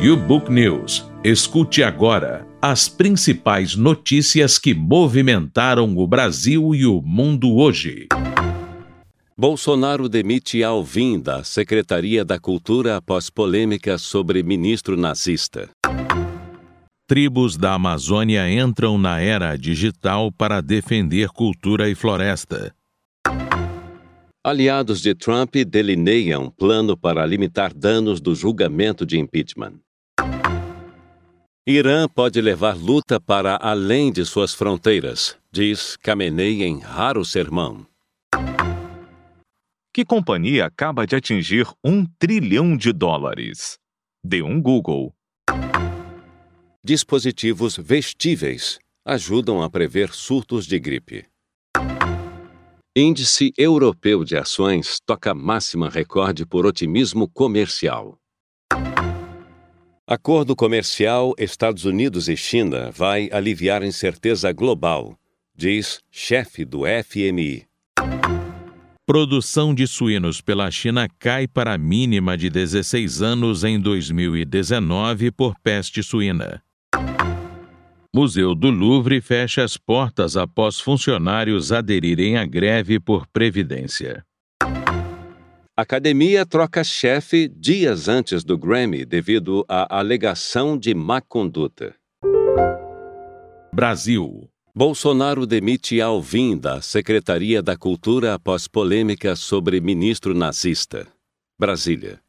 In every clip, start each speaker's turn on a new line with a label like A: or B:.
A: YouBook News. Escute agora as principais notícias que movimentaram o Brasil e o mundo hoje.
B: Bolsonaro demite Alvim da Secretaria da Cultura após polêmica sobre ministro nazista.
A: Tribos da Amazônia entram na era digital para defender cultura e floresta.
B: Aliados de Trump delineiam plano para limitar danos do julgamento de impeachment. Irã pode levar luta para além de suas fronteiras, diz Khamenei em raro sermão.
C: Que companhia acaba de atingir um trilhão de dólares? Dê um Google.
B: Dispositivos vestíveis ajudam a prever surtos de gripe. Índice Europeu de Ações toca máxima recorde por otimismo comercial. Acordo comercial Estados Unidos e China vai aliviar incerteza global, diz chefe do FMI.
A: Produção de suínos pela China cai para a mínima de 16 anos em 2019 por peste suína. Museu do Louvre fecha as portas após funcionários aderirem à greve por previdência.
B: Academia troca chefe dias antes do Grammy devido à alegação de má conduta.
A: Brasil.
B: Bolsonaro demite Alvim da Secretaria da Cultura após polêmica sobre ministro nazista. Brasília.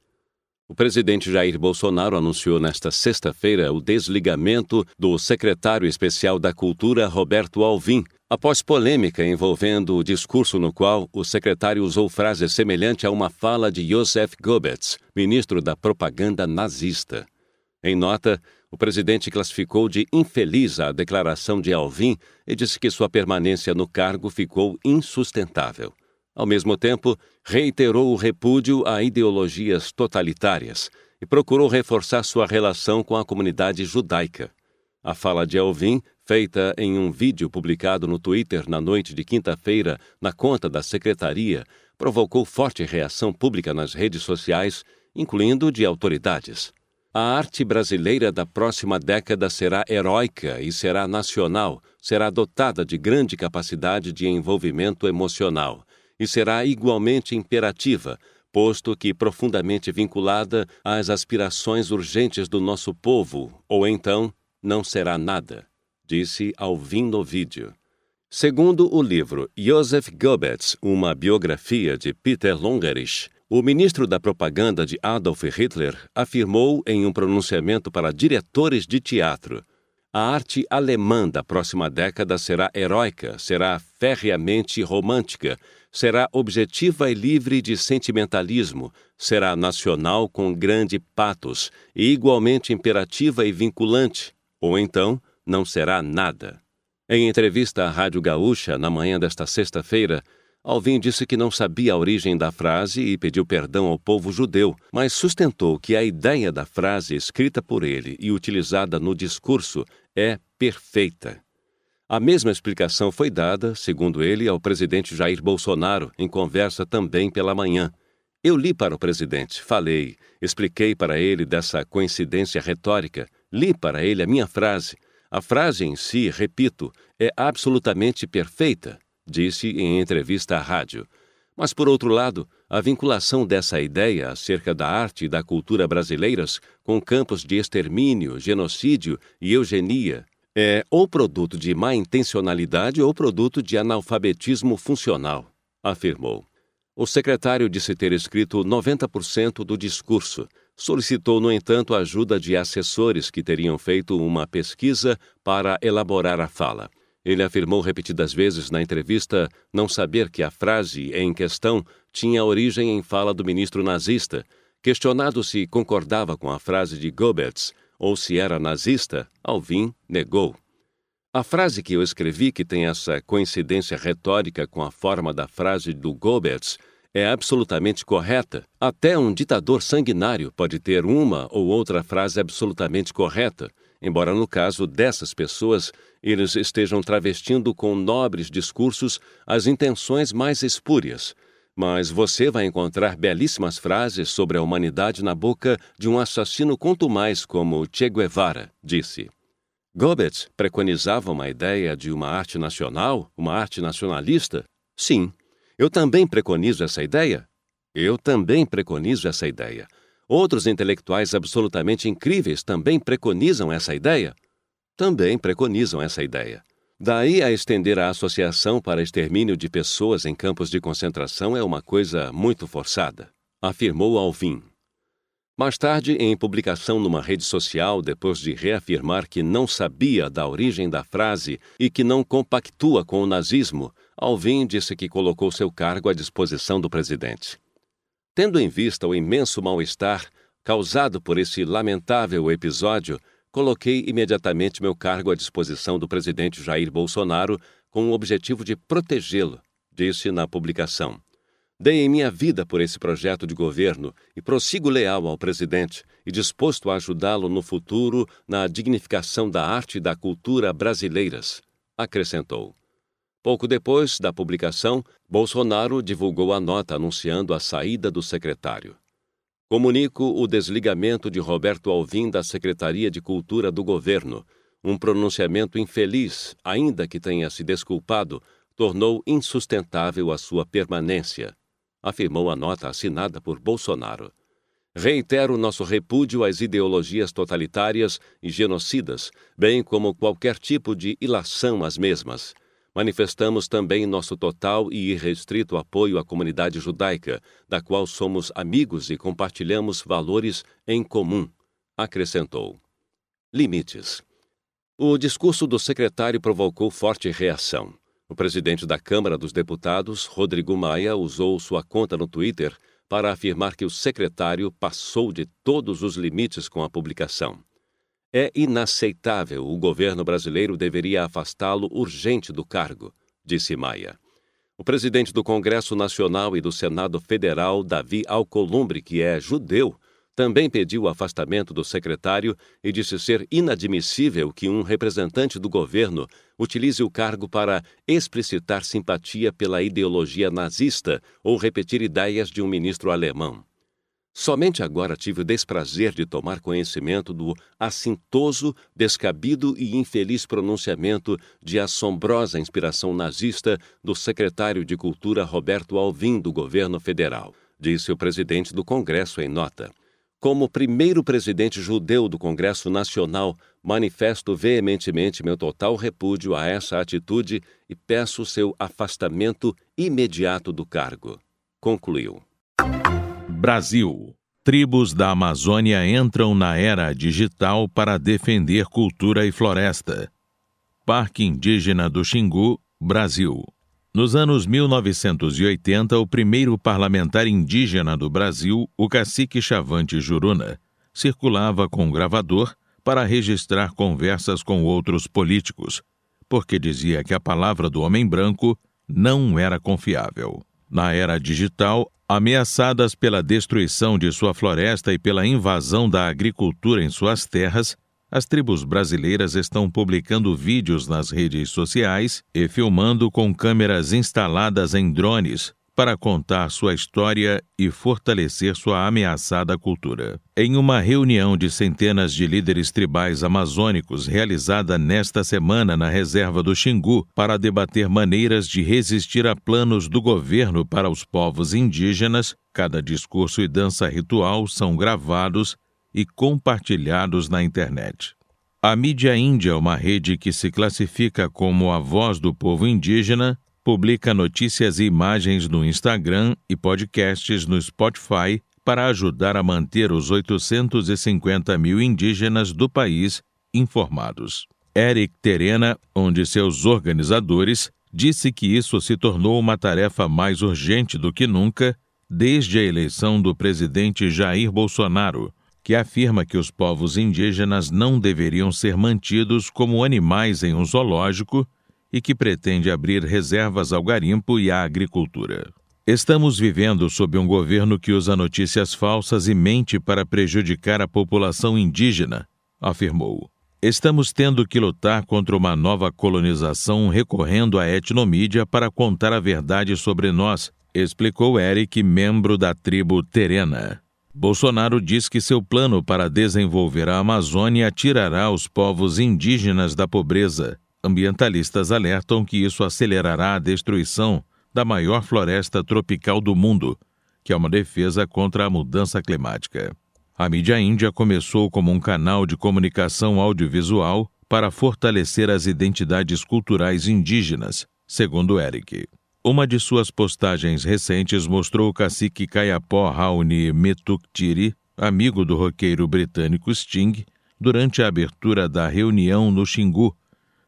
B: O presidente Jair Bolsonaro anunciou nesta sexta-feira o desligamento do secretário especial da Cultura, Roberto Alvim, após polêmica envolvendo o discurso no qual o secretário usou frase semelhante a uma fala de Joseph Goebbels, ministro da propaganda nazista. Em nota, o presidente classificou de infeliz a declaração de Alvim e disse que sua permanência no cargo ficou insustentável. Ao mesmo tempo, reiterou o repúdio a ideologias totalitárias e procurou reforçar sua relação com a comunidade judaica. A fala de Alvin, feita em um vídeo publicado no Twitter na noite de quinta-feira na conta da secretaria, provocou forte reação pública nas redes sociais, incluindo de autoridades. A arte brasileira da próxima década será heróica e será nacional, será dotada de grande capacidade de envolvimento emocional e será igualmente imperativa, posto que profundamente vinculada às aspirações urgentes do nosso povo, ou então não será nada, disse Alvin vídeo. Segundo o livro Joseph Goebbels, uma biografia de Peter Longerich, o ministro da propaganda de Adolf Hitler afirmou em um pronunciamento para diretores de teatro: a arte alemã da próxima década será heróica, será ferreamente romântica, será objetiva e livre de sentimentalismo, será nacional com grande patos e igualmente imperativa e vinculante, ou então não será nada. Em entrevista à Rádio Gaúcha na manhã desta sexta-feira, Alvin disse que não sabia a origem da frase e pediu perdão ao povo judeu, mas sustentou que a ideia da frase escrita por ele e utilizada no discurso é perfeita. A mesma explicação foi dada, segundo ele, ao presidente Jair Bolsonaro, em conversa também pela manhã. Eu li para o presidente, falei, expliquei para ele dessa coincidência retórica, li para ele a minha frase. A frase em si, repito, é absolutamente perfeita, disse em entrevista à rádio. Mas, por outro lado, a vinculação dessa ideia acerca da arte e da cultura brasileiras com campos de extermínio, genocídio e eugenia é ou produto de má intencionalidade ou produto de analfabetismo funcional, afirmou. O secretário disse ter escrito 90% do discurso. Solicitou, no entanto, a ajuda de assessores que teriam feito uma pesquisa para elaborar a fala. Ele afirmou repetidas vezes na entrevista não saber que a frase em questão tinha origem em fala do ministro nazista. Questionado se concordava com a frase de Goebbels, ou se era nazista, Alvin negou. A frase que eu escrevi, que tem essa coincidência retórica com a forma da frase do Goebbels, é absolutamente correta. Até um ditador sanguinário pode ter uma ou outra frase absolutamente correta, embora no caso dessas pessoas eles estejam travestindo com nobres discursos as intenções mais espúrias. Mas você vai encontrar belíssimas frases sobre a humanidade na boca de um assassino contumaz como Che Guevara, disse. Goebbels preconizava uma ideia de uma arte nacional, uma arte nacionalista? Sim. Eu também preconizo essa ideia? Eu também preconizo essa ideia. Outros intelectuais absolutamente incríveis também preconizam essa ideia? Também preconizam essa ideia. Daí a estender a associação para extermínio de pessoas em campos de concentração é uma coisa muito forçada, afirmou Alvin. Mais tarde, em publicação numa rede social, depois de reafirmar que não sabia da origem da frase e que não compactua com o nazismo, Alvin disse que colocou seu cargo à disposição do presidente. Tendo em vista o imenso mal-estar causado por esse lamentável episódio, coloquei imediatamente meu cargo à disposição do presidente Jair Bolsonaro com o objetivo de protegê-lo, disse na publicação. Dei minha vida por esse projeto de governo e prossigo leal ao presidente e disposto a ajudá-lo no futuro na dignificação da arte e da cultura brasileiras, acrescentou. Pouco depois da publicação, Bolsonaro divulgou a nota anunciando a saída do secretário. Comunico o desligamento de Roberto Alvim da Secretaria de Cultura do Governo. Um pronunciamento infeliz, ainda que tenha se desculpado, tornou insustentável a sua permanência, afirmou a nota assinada por Bolsonaro. Reitero nosso repúdio às ideologias totalitárias e genocidas, bem como qualquer tipo de ilação às mesmas Manifestamos também nosso total e irrestrito apoio à comunidade judaica, da qual somos amigos e compartilhamos valores em comum, acrescentou. Limites. O discurso do secretário provocou forte reação. O presidente da Câmara dos Deputados, Rodrigo Maia, usou sua conta no Twitter para afirmar que o secretário passou de todos os limites com a publicação. É inaceitável. O governo brasileiro deveria afastá-lo urgente do cargo, disse Maia. O presidente do Congresso Nacional e do Senado Federal, Davi Alcolumbre, que é judeu, também pediu o afastamento do secretário e disse ser inadmissível que um representante do governo utilize o cargo para explicitar simpatia pela ideologia nazista ou repetir ideias de um ministro alemão. Somente agora tive o desprazer de tomar conhecimento do assintoso, descabido e infeliz pronunciamento de assombrosa inspiração nazista do secretário de Cultura Roberto Alvim do governo federal, disse o presidente do Congresso em nota. Como primeiro presidente judeu do Congresso Nacional, manifesto veementemente meu total repúdio a essa atitude e peço seu afastamento imediato do cargo. Concluiu.
A: Brasil. Tribos da Amazônia entram na era digital para defender cultura e floresta. Parque Indígena do Xingu, Brasil. Nos anos 1980, o primeiro parlamentar indígena do Brasil, o cacique Chavante Juruna, circulava com um gravador para registrar conversas com outros políticos, porque dizia que a palavra do homem branco não era confiável. Na era digital, Ameaçadas pela destruição de sua floresta e pela invasão da agricultura em suas terras, as tribos brasileiras estão publicando vídeos nas redes sociais e filmando com câmeras instaladas em drones para contar sua história e fortalecer sua ameaçada cultura. Em uma reunião de centenas de líderes tribais amazônicos realizada nesta semana na reserva do Xingu para debater maneiras de resistir a planos do governo para os povos indígenas, cada discurso e dança ritual são gravados e compartilhados na internet. A mídia índia, uma rede que se classifica como a voz do povo indígena, publica notícias e imagens no Instagram e podcasts no Spotify para ajudar a manter os 850 mil indígenas do país informados. Eric Terena, um de seus organizadores, disse que isso se tornou uma tarefa mais urgente do que nunca desde a eleição do presidente Jair Bolsonaro, que afirma que os povos indígenas não deveriam ser mantidos como animais em um zoológico e que pretende abrir reservas ao garimpo e à agricultura. Estamos vivendo sob um governo que usa notícias falsas e mente para prejudicar a população indígena, afirmou. Estamos tendo que lutar contra uma nova colonização recorrendo à etnomídia para contar a verdade sobre nós, explicou Eric, membro da tribo Terena. Bolsonaro diz que seu plano para desenvolver a Amazônia tirará os povos indígenas da pobreza. Ambientalistas alertam que isso acelerará a destruição da maior floresta tropical do mundo, que é uma defesa contra a mudança climática. A mídia índia começou como um canal de comunicação audiovisual para fortalecer as identidades culturais indígenas, segundo Eric. Uma de suas postagens recentes mostrou o cacique Kayapó Raoni Metuktiri, amigo do roqueiro britânico Sting, durante a abertura da reunião no Xingu,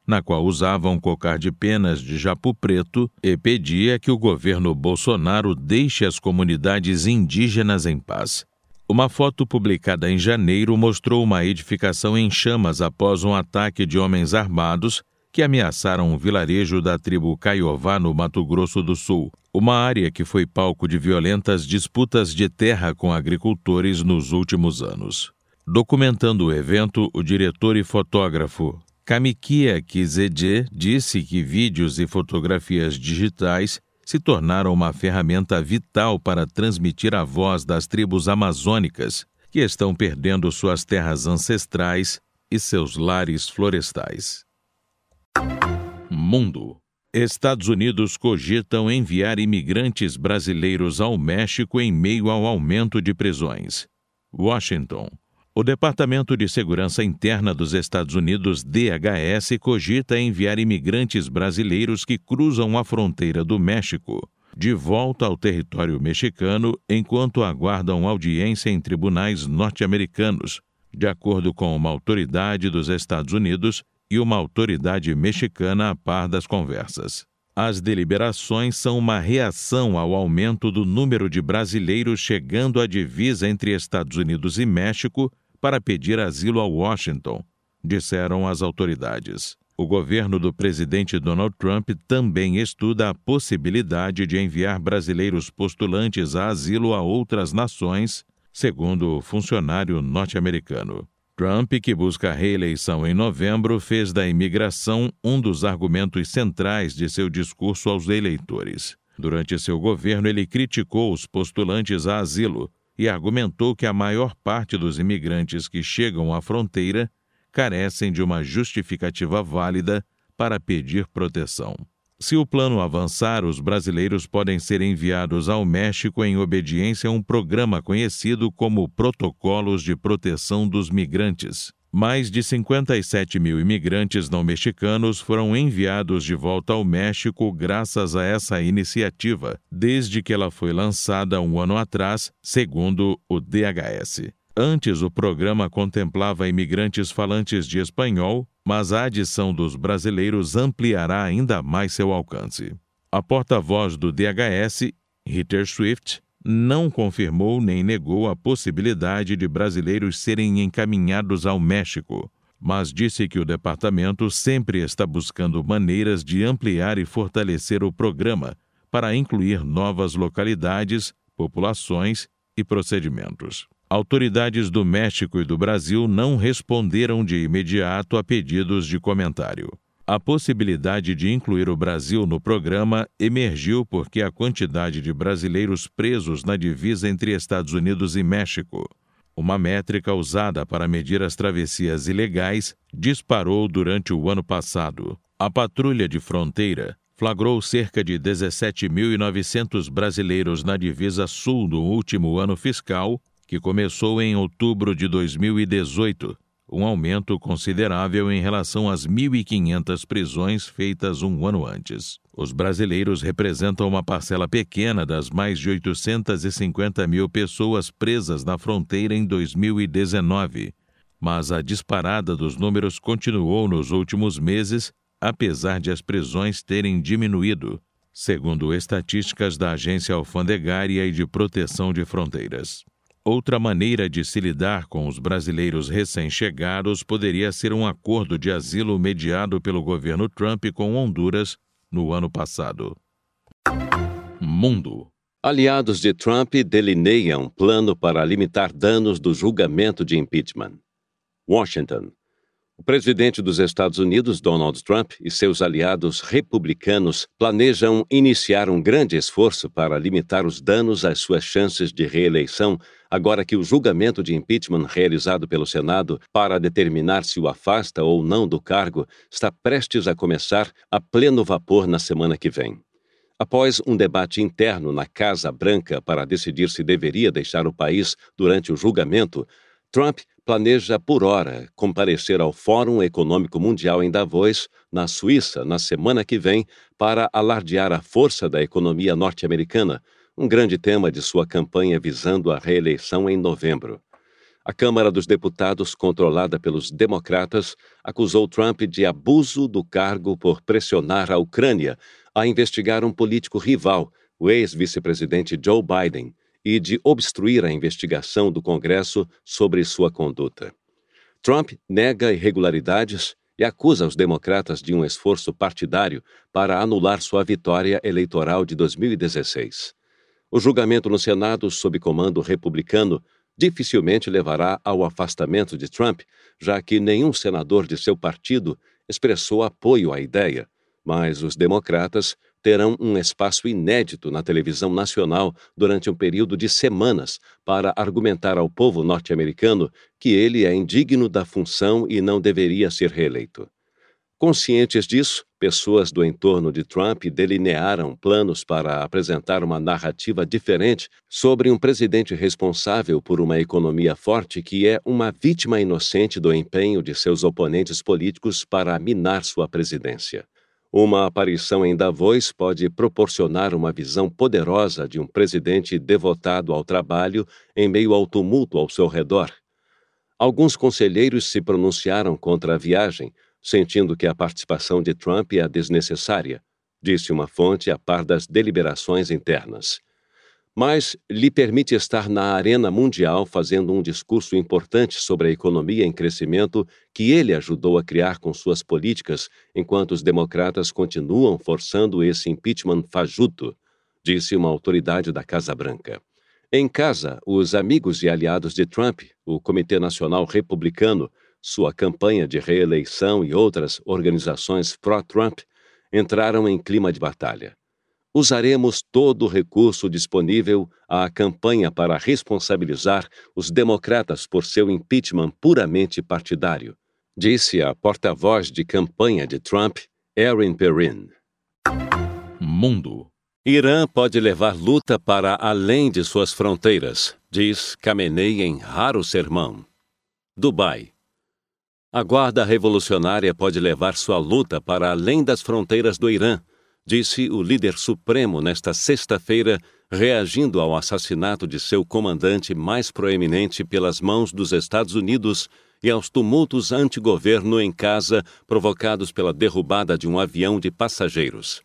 A: na qual usava um cocar de penas de japu preto e pedia que o governo Bolsonaro deixe as comunidades indígenas em paz. Uma foto publicada em janeiro mostrou uma edificação em chamas após um ataque de homens armados que ameaçaram um vilarejo da tribo Caiová, no Mato Grosso do Sul, uma área que foi palco de violentas disputas de terra com agricultores nos últimos anos. Documentando o evento, o diretor e fotógrafo Kamikia Kizedje disse que vídeos e fotografias digitais se tornaram uma ferramenta vital para transmitir a voz das tribos amazônicas, que estão perdendo suas terras ancestrais e seus lares florestais. Mundo. Estados Unidos cogitam enviar imigrantes brasileiros ao México em meio ao aumento de prisões. Washington. O Departamento de Segurança Interna dos Estados Unidos, DHS, cogita enviar imigrantes brasileiros que cruzam a fronteira do México de volta ao território mexicano enquanto aguardam audiência em tribunais norte-americanos, de acordo com uma autoridade dos Estados Unidos e uma autoridade mexicana a par das conversas. As deliberações são uma reação ao aumento do número de brasileiros chegando à divisa entre Estados Unidos e México para pedir asilo a Washington, disseram as autoridades. O governo do presidente Donald Trump também estuda a possibilidade de enviar brasileiros postulantes a asilo a outras nações, segundo o funcionário norte-americano. Trump, que busca a reeleição em novembro, fez da imigração um dos argumentos centrais de seu discurso aos eleitores. Durante seu governo, ele criticou os postulantes a asilo e argumentou que a maior parte dos imigrantes que chegam à fronteira carecem de uma justificativa válida para pedir proteção. Se o plano avançar, os brasileiros podem ser enviados ao México em obediência a um programa conhecido como Protocolos de Proteção dos Migrantes. Mais de 57 mil imigrantes não mexicanos foram enviados de volta ao México graças a essa iniciativa, desde que ela foi lançada um ano atrás, segundo o DHS. Antes, o programa contemplava imigrantes falantes de espanhol, mas a adição dos brasileiros ampliará ainda mais seu alcance. A porta-voz do DHS, Ritter Swift, não confirmou nem negou a possibilidade de brasileiros serem encaminhados ao México, mas disse que o departamento sempre está buscando maneiras de ampliar e fortalecer o programa para incluir novas localidades, populações e procedimentos. Autoridades do México e do Brasil não responderam de imediato a pedidos de comentário. A possibilidade de incluir o Brasil no programa emergiu porque a quantidade de brasileiros presos na divisa entre Estados Unidos e México, uma métrica usada para medir as travessias ilegais, disparou durante o ano passado. A patrulha de fronteira flagrou cerca de 17.900 brasileiros na divisa sul no último ano fiscal que começou em outubro de 2018, um aumento considerável em relação às 1.500 prisões feitas um ano antes. Os brasileiros representam uma parcela pequena das mais de 850 mil pessoas presas na fronteira em 2019, mas a disparada dos números continuou nos últimos meses, apesar de as prisões terem diminuído, segundo estatísticas da Agência Alfandegária e de Proteção de Fronteiras. Outra maneira de se lidar com os brasileiros recém-chegados poderia ser um acordo de asilo mediado pelo governo Trump com Honduras no ano passado. Mundo.
B: Aliados de Trump delineiam plano para limitar danos do julgamento de impeachment. Washington. O presidente dos Estados Unidos, Donald Trump, e seus aliados republicanos planejam iniciar um grande esforço para limitar os danos às suas chances de reeleição, agora que o julgamento de impeachment realizado pelo Senado para determinar se o afasta ou não do cargo está prestes a começar a pleno vapor na semana que vem. Após um debate interno na Casa Branca para decidir se deveria deixar o país durante o julgamento, Trump planeja, por hora, comparecer ao Fórum Econômico Mundial em Davos, na Suíça, na semana que vem, para alardear a força da economia norte-americana, um grande tema de sua campanha visando a reeleição em novembro. A Câmara dos Deputados, controlada pelos democratas, acusou Trump de abuso do cargo por pressionar a Ucrânia a investigar um político rival, o ex-vice-presidente Joe Biden e de obstruir a investigação do Congresso sobre sua conduta. Trump nega irregularidades e acusa os democratas de um esforço partidário para anular sua vitória eleitoral de 2016. O julgamento no Senado, sob comando republicano, dificilmente levará ao afastamento de Trump, já que nenhum senador de seu partido expressou apoio à ideia, mas os democratas terão um espaço inédito na televisão nacional durante um período de semanas para argumentar ao povo norte-americano que ele é indigno da função e não deveria ser reeleito. Conscientes disso, pessoas do entorno de Trump delinearam planos para apresentar uma narrativa diferente sobre um presidente responsável por uma economia forte que é uma vítima inocente do empenho de seus oponentes políticos para minar sua presidência. Uma aparição em Davos pode proporcionar uma visão poderosa de um presidente devotado ao trabalho em meio ao tumulto ao seu redor. Alguns conselheiros se pronunciaram contra a viagem, sentindo que a participação de Trump é desnecessária, disse uma fonte a par das deliberações internas mas lhe permite estar na arena mundial fazendo um discurso importante sobre a economia em crescimento que ele ajudou a criar com suas políticas, enquanto os democratas continuam forçando esse impeachment fajuto, disse uma autoridade da Casa Branca. Em casa, os amigos e aliados de Trump, o Comitê Nacional Republicano, sua campanha de reeleição e outras organizações pró-Trump entraram em clima de batalha usaremos todo o recurso disponível à campanha para responsabilizar os democratas por seu impeachment puramente partidário, disse a porta-voz de campanha de Trump, Erin Perrin.
A: Mundo.
B: Irã pode levar luta para além de suas fronteiras, diz Khamenei em raro sermão. Dubai. A Guarda Revolucionária pode levar sua luta para além das fronteiras do Irã, disse o líder supremo nesta sexta-feira, reagindo ao assassinato de seu comandante mais proeminente pelas mãos dos Estados Unidos e aos tumultos anti-governo em casa provocados pela derrubada de um avião de passageiros.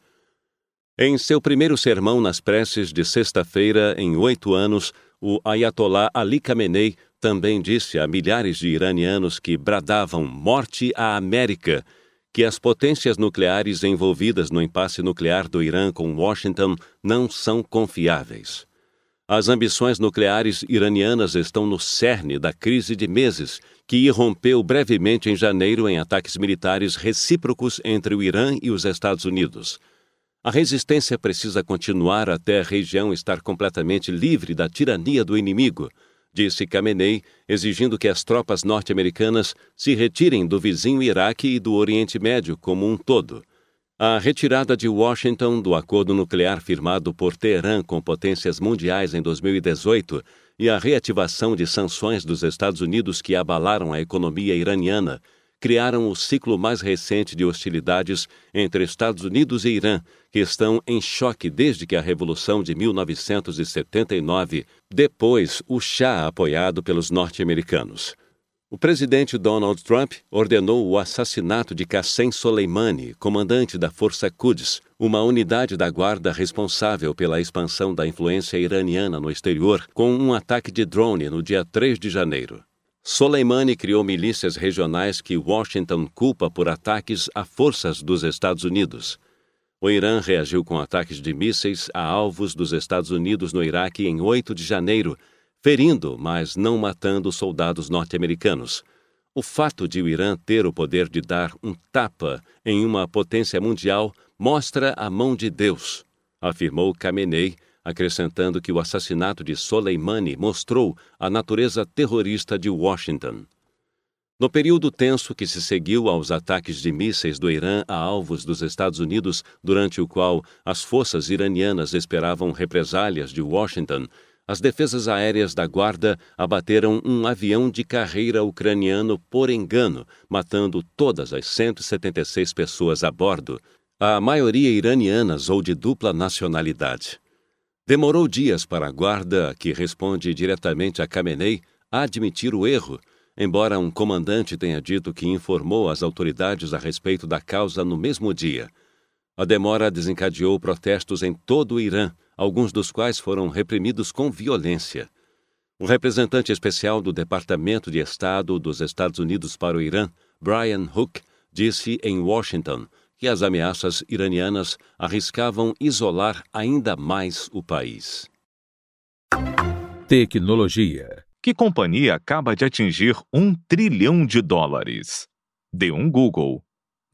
B: Em seu primeiro sermão nas preces de sexta-feira, em oito anos, o Ayatollah Ali Khamenei também disse a milhares de iranianos que bradavam morte à América que as potências nucleares envolvidas no impasse nuclear do Irã com Washington não são confiáveis. As ambições nucleares iranianas estão no cerne da crise de meses, que irrompeu brevemente em janeiro em ataques militares recíprocos entre o Irã e os Estados Unidos. A resistência precisa continuar até a região estar completamente livre da tirania do inimigo disse Khamenei, exigindo que as tropas norte-americanas se retirem do vizinho Iraque e do Oriente Médio como um todo. A retirada de Washington do acordo nuclear firmado por Teherã com potências mundiais em 2018 e a reativação de sanções dos Estados Unidos que abalaram a economia iraniana criaram o ciclo mais recente de hostilidades entre Estados Unidos e Irã, que estão em choque desde que a Revolução de 1979, depois o chá apoiado pelos norte-americanos. O presidente Donald Trump ordenou o assassinato de Qassem Soleimani, comandante da Força Quds, uma unidade da guarda responsável pela expansão da influência iraniana no exterior, com um ataque de drone no dia 3 de janeiro. Soleimani criou milícias regionais que Washington culpa por ataques a forças dos Estados Unidos. O Irã reagiu com ataques de mísseis a alvos dos Estados Unidos no Iraque em 8 de janeiro, ferindo, mas não matando soldados norte-americanos. O fato de o Irã ter o poder de dar um tapa em uma potência mundial mostra a mão de Deus, afirmou Khamenei, acrescentando que o assassinato de Soleimani mostrou a natureza terrorista de Washington. No período tenso que se seguiu aos ataques de mísseis do Irã a alvos dos Estados Unidos, durante o qual as forças iranianas esperavam represálias de Washington, as defesas aéreas da Guarda abateram um avião de carreira ucraniano por engano, matando todas as 176 pessoas a bordo, a maioria iranianas ou de dupla nacionalidade. Demorou dias para a Guarda, que responde diretamente a Khamenei, admitir o erro, embora um comandante tenha dito que informou as autoridades a respeito da causa no mesmo dia. A demora desencadeou protestos em todo o Irã, alguns dos quais foram reprimidos com violência. O representante especial do Departamento de Estado dos Estados Unidos para o Irã, Brian Hook, disse em Washington que as ameaças iranianas arriscavam isolar ainda mais o país.
A: Tecnologia.
C: Que companhia acaba de atingir um trilhão de dólares? De um Google.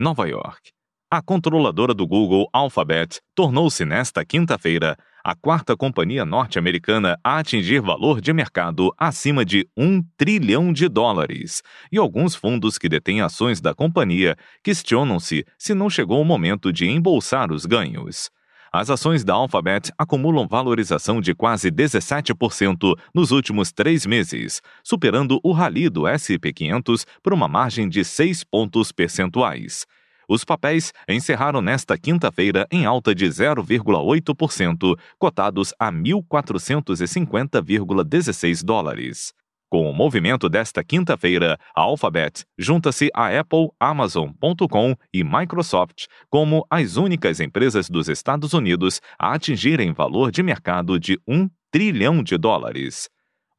C: Nova York. A controladora do Google, Alphabet, tornou-se nesta quinta-feira a quarta companhia norte-americana a atingir valor de mercado acima de um trilhão de dólares. E alguns fundos que detêm ações da companhia questionam-se se não chegou o momento de embolsar os ganhos. As ações da Alphabet acumulam valorização de quase 17% nos últimos três meses, superando o rally do SP 500 por uma margem de 6 pontos percentuais. Os papéis encerraram nesta quinta-feira em alta de 0,8%, cotados a 1.450,16 dólares. Com o movimento desta quinta-feira, a Alphabet junta-se a Apple, Amazon.com e Microsoft como as únicas empresas dos Estados Unidos a atingirem valor de mercado de 1 trilhão de dólares.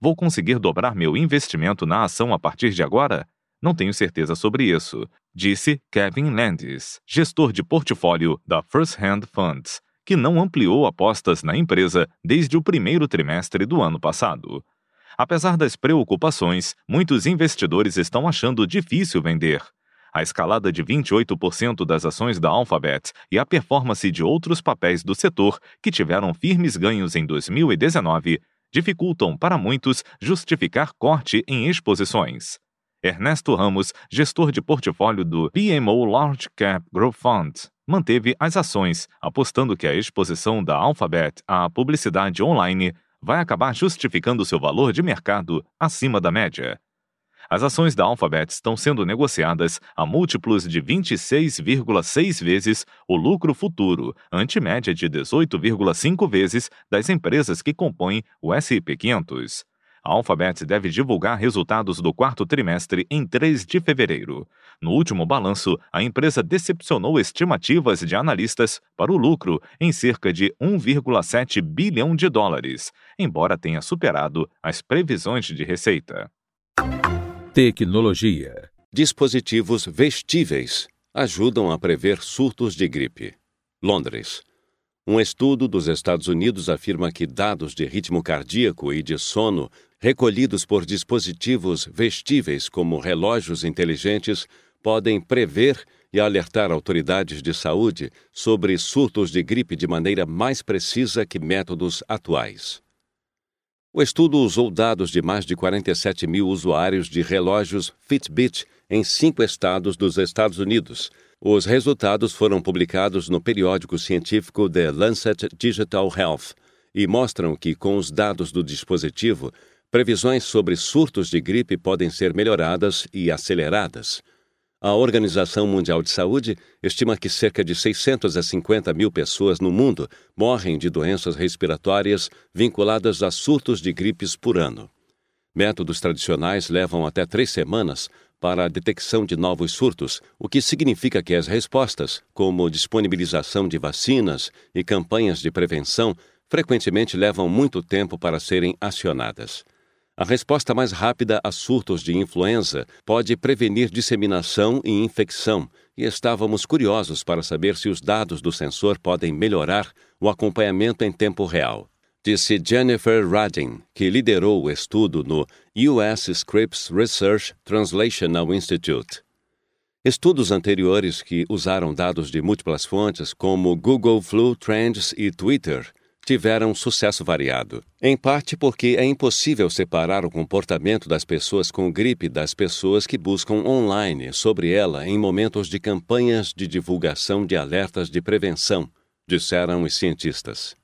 C: Vou conseguir dobrar meu investimento na ação a partir de agora? Não tenho certeza sobre isso, disse Kevin Landis, gestor de portfólio da First Hand Funds, que não ampliou apostas na empresa desde o primeiro trimestre do ano passado. Apesar das preocupações, muitos investidores estão achando difícil vender. A escalada de 28% das ações da Alphabet e a performance de outros papéis do setor que tiveram firmes ganhos em 2019 dificultam para muitos justificar corte em exposições. Ernesto Ramos, gestor de portfólio do PMO Large Cap Growth Fund, manteve as ações, apostando que a exposição da Alphabet à publicidade online vai acabar justificando seu valor de mercado acima da média. As ações da Alphabet estão sendo negociadas a múltiplos de 26,6 vezes o lucro futuro, ante média de 18,5 vezes das empresas que compõem o S&P 500. A Alphabet deve divulgar resultados do quarto trimestre em 3 de fevereiro. No último balanço, a empresa decepcionou estimativas de analistas para o lucro em cerca de 1,7 bilhão de dólares, embora tenha superado as previsões de receita.
A: Tecnologia.
B: Dispositivos vestíveis ajudam a prever surtos de gripe. Londres. Um estudo dos Estados Unidos afirma que dados de ritmo cardíaco e de sono recolhidos por dispositivos vestíveis como relógios inteligentes podem prever e alertar autoridades de saúde sobre surtos de gripe de maneira mais precisa que métodos atuais. O estudo usou dados de mais de 47 mil usuários de relógios Fitbit em cinco estados dos Estados Unidos os resultados foram publicados no periódico científico The Lancet Digital Health e mostram que, com os dados do dispositivo, previsões sobre surtos de gripe podem ser melhoradas e aceleradas. A Organização Mundial de Saúde estima que cerca de 650 mil pessoas no mundo morrem de doenças respiratórias vinculadas a surtos de gripes por ano. Métodos tradicionais levam até três semanas para a detecção de novos surtos, o que significa que as respostas, como disponibilização de vacinas e campanhas de prevenção, frequentemente levam muito tempo para serem acionadas. A resposta mais rápida a surtos de influenza pode prevenir disseminação e infecção, e estávamos curiosos para saber se os dados do sensor podem melhorar o acompanhamento em tempo real disse Jennifer Radin, que liderou o estudo no U.S. Scripps Research Translational Institute. Estudos anteriores que usaram dados de múltiplas fontes, como Google Flu Trends e Twitter, tiveram sucesso variado. Em parte porque é impossível separar o comportamento das pessoas com gripe das pessoas que buscam online sobre ela em momentos de campanhas de divulgação de alertas de prevenção, disseram os cientistas.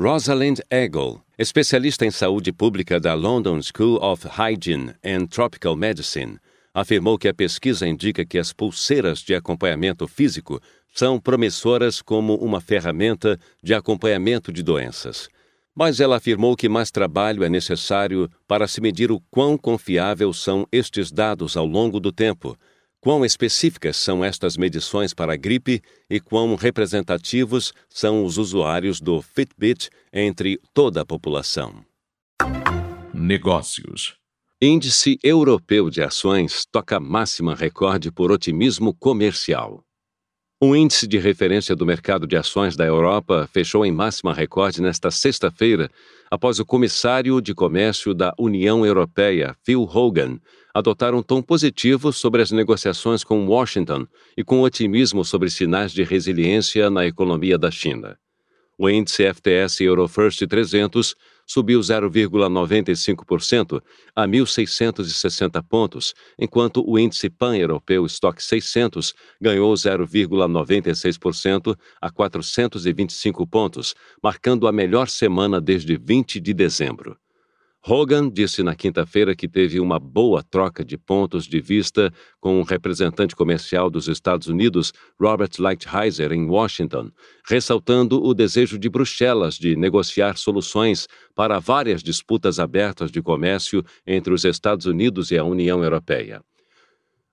B: Rosalind Eggle, especialista em saúde pública da London School of Hygiene and Tropical Medicine, afirmou que a pesquisa indica que as pulseiras de acompanhamento físico são promissoras como uma ferramenta de acompanhamento de doenças. Mas ela afirmou que mais trabalho é necessário para se medir o quão confiável são estes dados ao longo do tempo, quão específicas são estas medições para a gripe e quão representativos são os usuários do Fitbit entre toda a população.
A: Negócios
B: Índice Europeu de Ações toca máxima recorde por otimismo comercial. O índice de referência do mercado de ações da Europa fechou em máxima recorde nesta sexta-feira, após o comissário de comércio da União Europeia, Phil Hogan, adotar um tom positivo sobre as negociações com Washington e com otimismo sobre sinais de resiliência na economia da China. O índice FTS Eurofirst 300 subiu 0,95% a 1.660 pontos, enquanto o índice pan-europeu Stock 600 ganhou 0,96% a 425 pontos, marcando a melhor semana desde 20 de dezembro. Hogan disse na quinta-feira que teve uma boa troca de pontos de vista com o representante comercial dos Estados Unidos, Robert Lighthizer, em Washington, ressaltando o desejo de Bruxelas de negociar soluções para várias disputas abertas de comércio entre os Estados Unidos e a União Europeia.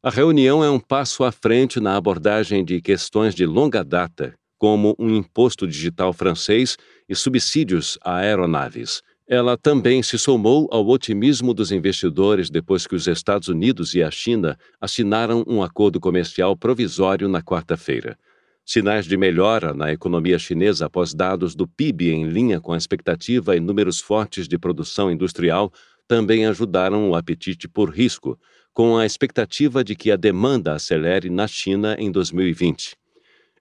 B: A reunião é um passo à frente na abordagem de questões de longa data, como um imposto digital francês e subsídios a aeronaves ela também se somou ao otimismo dos investidores depois que os Estados Unidos e a China assinaram um acordo comercial provisório na quarta-feira. Sinais de melhora na economia chinesa após dados do PIB em linha com a expectativa e números fortes de produção industrial também ajudaram o apetite por risco, com a expectativa de que a demanda acelere na China em 2020.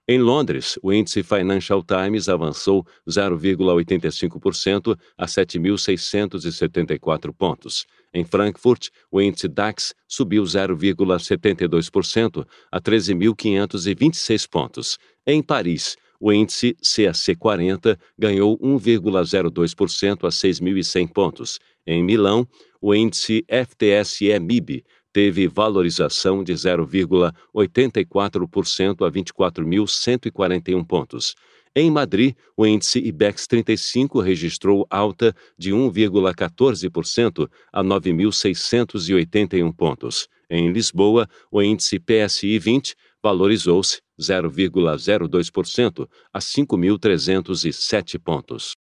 B: Em Londres, o índice Financial Times avançou 0,85% a 7.674 pontos. Em Frankfurt, o índice DAX subiu 0,72% a 13.526 pontos. Em Paris, o índice CAC 40 ganhou 1,02% a 6.100 pontos. Em Milão, o índice FTSE-MIB teve valorização de 0,84% a 24.141 pontos. Em Madrid, o índice IBEX 35 registrou alta de 1,14% a 9.681 pontos. Em Lisboa, o índice PSI 20 valorizou-se 0,02% a 5.307 pontos.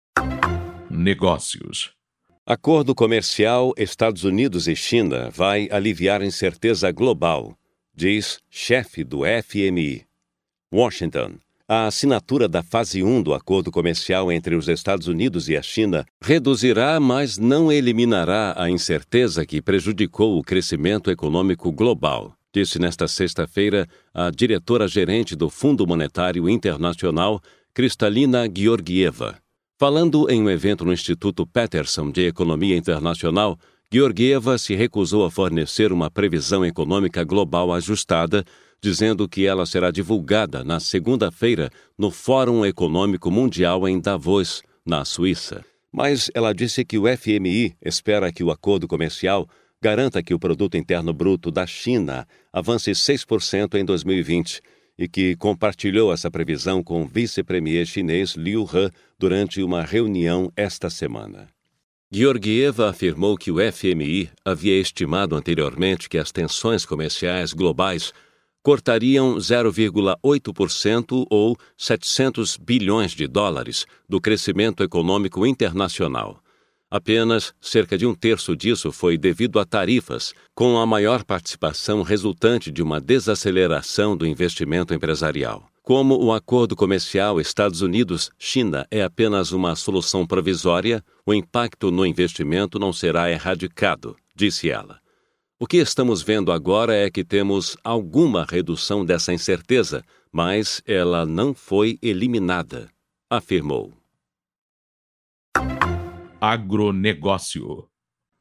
A: Negócios
B: Acordo comercial Estados Unidos e China vai aliviar incerteza global, diz chefe do FMI. Washington. A assinatura da fase 1 do acordo comercial entre os Estados Unidos e a China reduzirá, mas não eliminará a incerteza que prejudicou o crescimento econômico global, disse nesta sexta-feira a diretora-gerente do Fundo Monetário Internacional, Kristalina Georgieva. Falando em um evento no Instituto Peterson de Economia Internacional, Georgieva se recusou a fornecer uma previsão econômica global ajustada, dizendo que ela será divulgada na segunda-feira no Fórum Econômico Mundial em Davos, na Suíça. Mas ela disse que o FMI espera que o acordo comercial garanta que o produto interno bruto da China avance 6% em 2020 e que compartilhou essa previsão com o vice-premier chinês Liu He durante uma reunião esta semana. Georgieva afirmou que o FMI havia estimado anteriormente que as tensões comerciais globais cortariam 0,8% ou 700 bilhões de dólares do crescimento econômico internacional Apenas cerca de um terço disso foi devido a tarifas, com a maior participação resultante de uma desaceleração do investimento empresarial. Como o acordo comercial Estados Unidos-China é apenas uma solução provisória, o impacto no investimento não será erradicado, disse ela. O que estamos vendo agora é que temos alguma redução dessa incerteza, mas ela não foi eliminada, afirmou.
A: Agronegócio.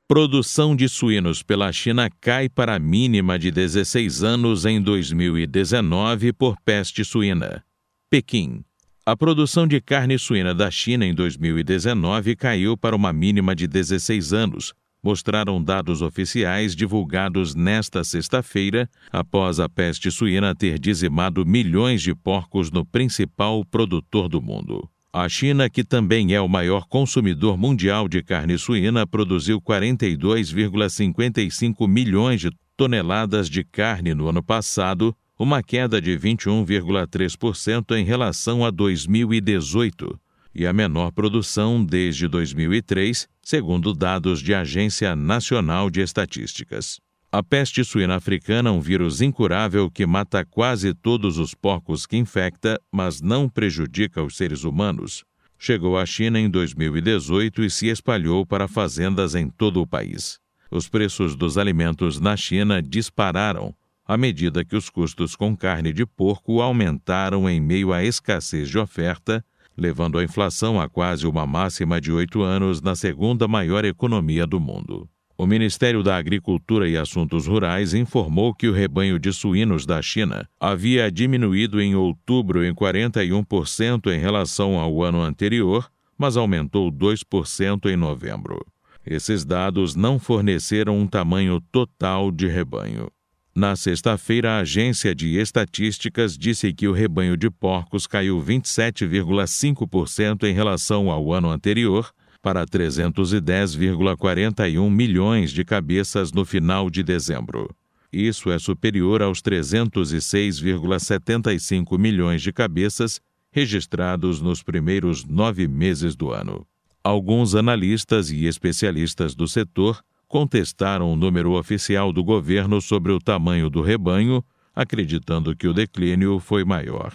A: Produção de suínos pela China cai para a mínima de 16 anos em 2019 por peste suína. Pequim. A produção de carne suína da China em 2019 caiu para uma mínima de 16 anos, mostraram dados oficiais divulgados nesta sexta-feira, após a peste suína ter dizimado milhões de porcos no principal produtor do mundo. A China, que também é o maior consumidor mundial de carne suína, produziu 42,55 milhões de toneladas de carne no ano passado, uma queda de 21,3% em relação a 2018, e a menor produção desde 2003, segundo dados de Agência Nacional de Estatísticas. A peste suína africana, um vírus incurável que mata quase todos os porcos que infecta, mas não prejudica os seres humanos, chegou à China em 2018 e se espalhou para fazendas em todo o país. Os preços dos alimentos na China dispararam à medida que os custos com carne de porco aumentaram em meio à escassez de oferta, levando a inflação a quase uma máxima de oito anos na segunda maior economia do mundo. O Ministério da Agricultura e Assuntos Rurais informou que o rebanho de suínos da China havia diminuído em outubro em 41% em relação ao ano anterior, mas aumentou 2% em novembro. Esses dados não forneceram um tamanho total de rebanho. Na sexta-feira, a agência de estatísticas disse que o rebanho de porcos caiu 27,5% em relação ao ano anterior para 310,41 milhões de cabeças no final de dezembro. Isso é superior aos 306,75 milhões de cabeças registrados nos primeiros nove meses do ano. Alguns analistas e especialistas do setor contestaram o número oficial do governo sobre o tamanho do rebanho, acreditando que o declínio foi maior.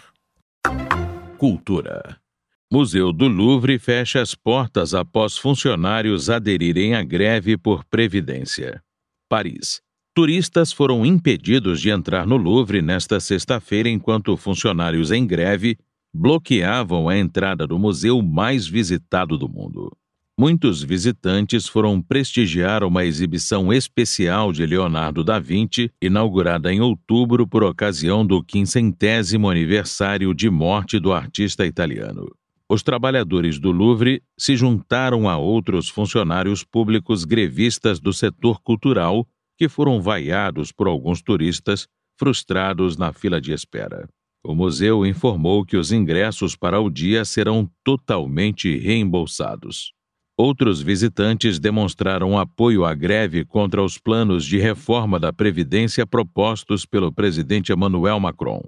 A: Cultura. Museu do Louvre fecha as portas após funcionários aderirem à greve por previdência. Paris. Turistas foram impedidos de entrar no Louvre nesta sexta-feira enquanto funcionários em greve bloqueavam a entrada do museu mais visitado do mundo. Muitos visitantes foram prestigiar uma exibição especial de Leonardo da Vinci, inaugurada em outubro por ocasião do quinzentésimo aniversário de morte do artista italiano os trabalhadores do Louvre se juntaram a outros funcionários públicos grevistas do setor cultural que foram vaiados por alguns turistas frustrados na fila de espera. O museu informou que os ingressos para o dia serão totalmente reembolsados. Outros visitantes demonstraram apoio à greve contra os planos de reforma da Previdência propostos pelo presidente Emmanuel Macron.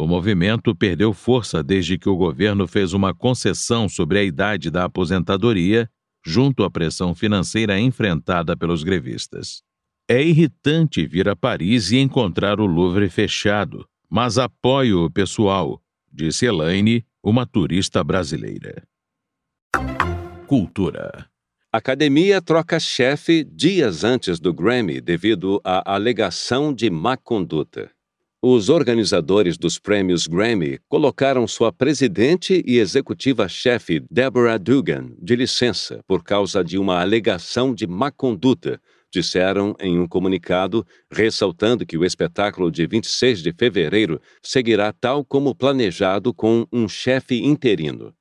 A: O movimento perdeu força desde que o governo fez uma concessão sobre a idade da aposentadoria, junto à pressão financeira enfrentada pelos grevistas. É irritante vir a Paris e encontrar o Louvre fechado, mas apoio o pessoal, disse Elaine, uma turista brasileira. Cultura.
B: Academia troca chefe dias antes do Grammy devido à alegação de má conduta. Os organizadores dos prêmios Grammy colocaram sua presidente e executiva-chefe, Deborah Dugan, de licença por causa de uma alegação de má conduta, disseram em um comunicado, ressaltando que o espetáculo de 26 de fevereiro seguirá tal como planejado com um chefe interino.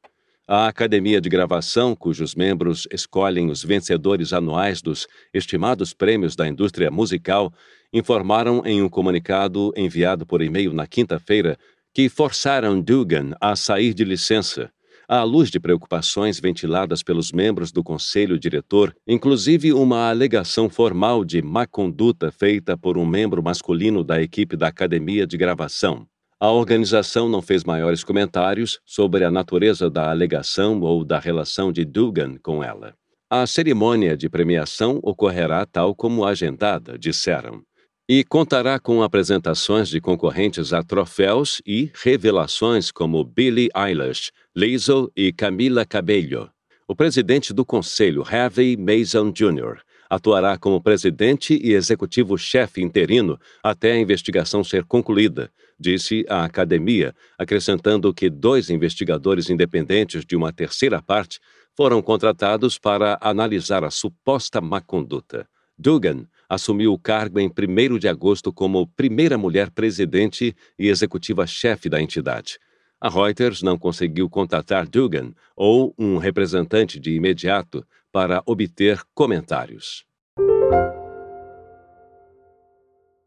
B: A academia de gravação, cujos membros escolhem os vencedores anuais dos estimados prêmios da indústria musical, informaram em um comunicado enviado por e-mail na quinta-feira que forçaram Dugan a sair de licença, à luz de preocupações ventiladas pelos membros do conselho diretor, inclusive uma alegação formal de má conduta feita por um membro masculino da equipe da academia de gravação. A organização não fez maiores comentários sobre a natureza da alegação ou da relação de Dugan com ela. A cerimônia de premiação ocorrerá tal como agendada, disseram. E contará com apresentações de concorrentes a troféus e revelações como Billie Eilish, Lizzo e Camila Cabello. O presidente do conselho, Harvey Mason Jr., atuará como presidente e executivo-chefe interino até a investigação ser concluída, disse a academia, acrescentando que dois investigadores independentes de uma terceira parte foram contratados para analisar a suposta má conduta. Dugan assumiu o cargo em 1 de agosto como primeira mulher presidente e executiva-chefe da entidade. A Reuters não conseguiu contatar Dugan ou um representante de imediato para obter comentários.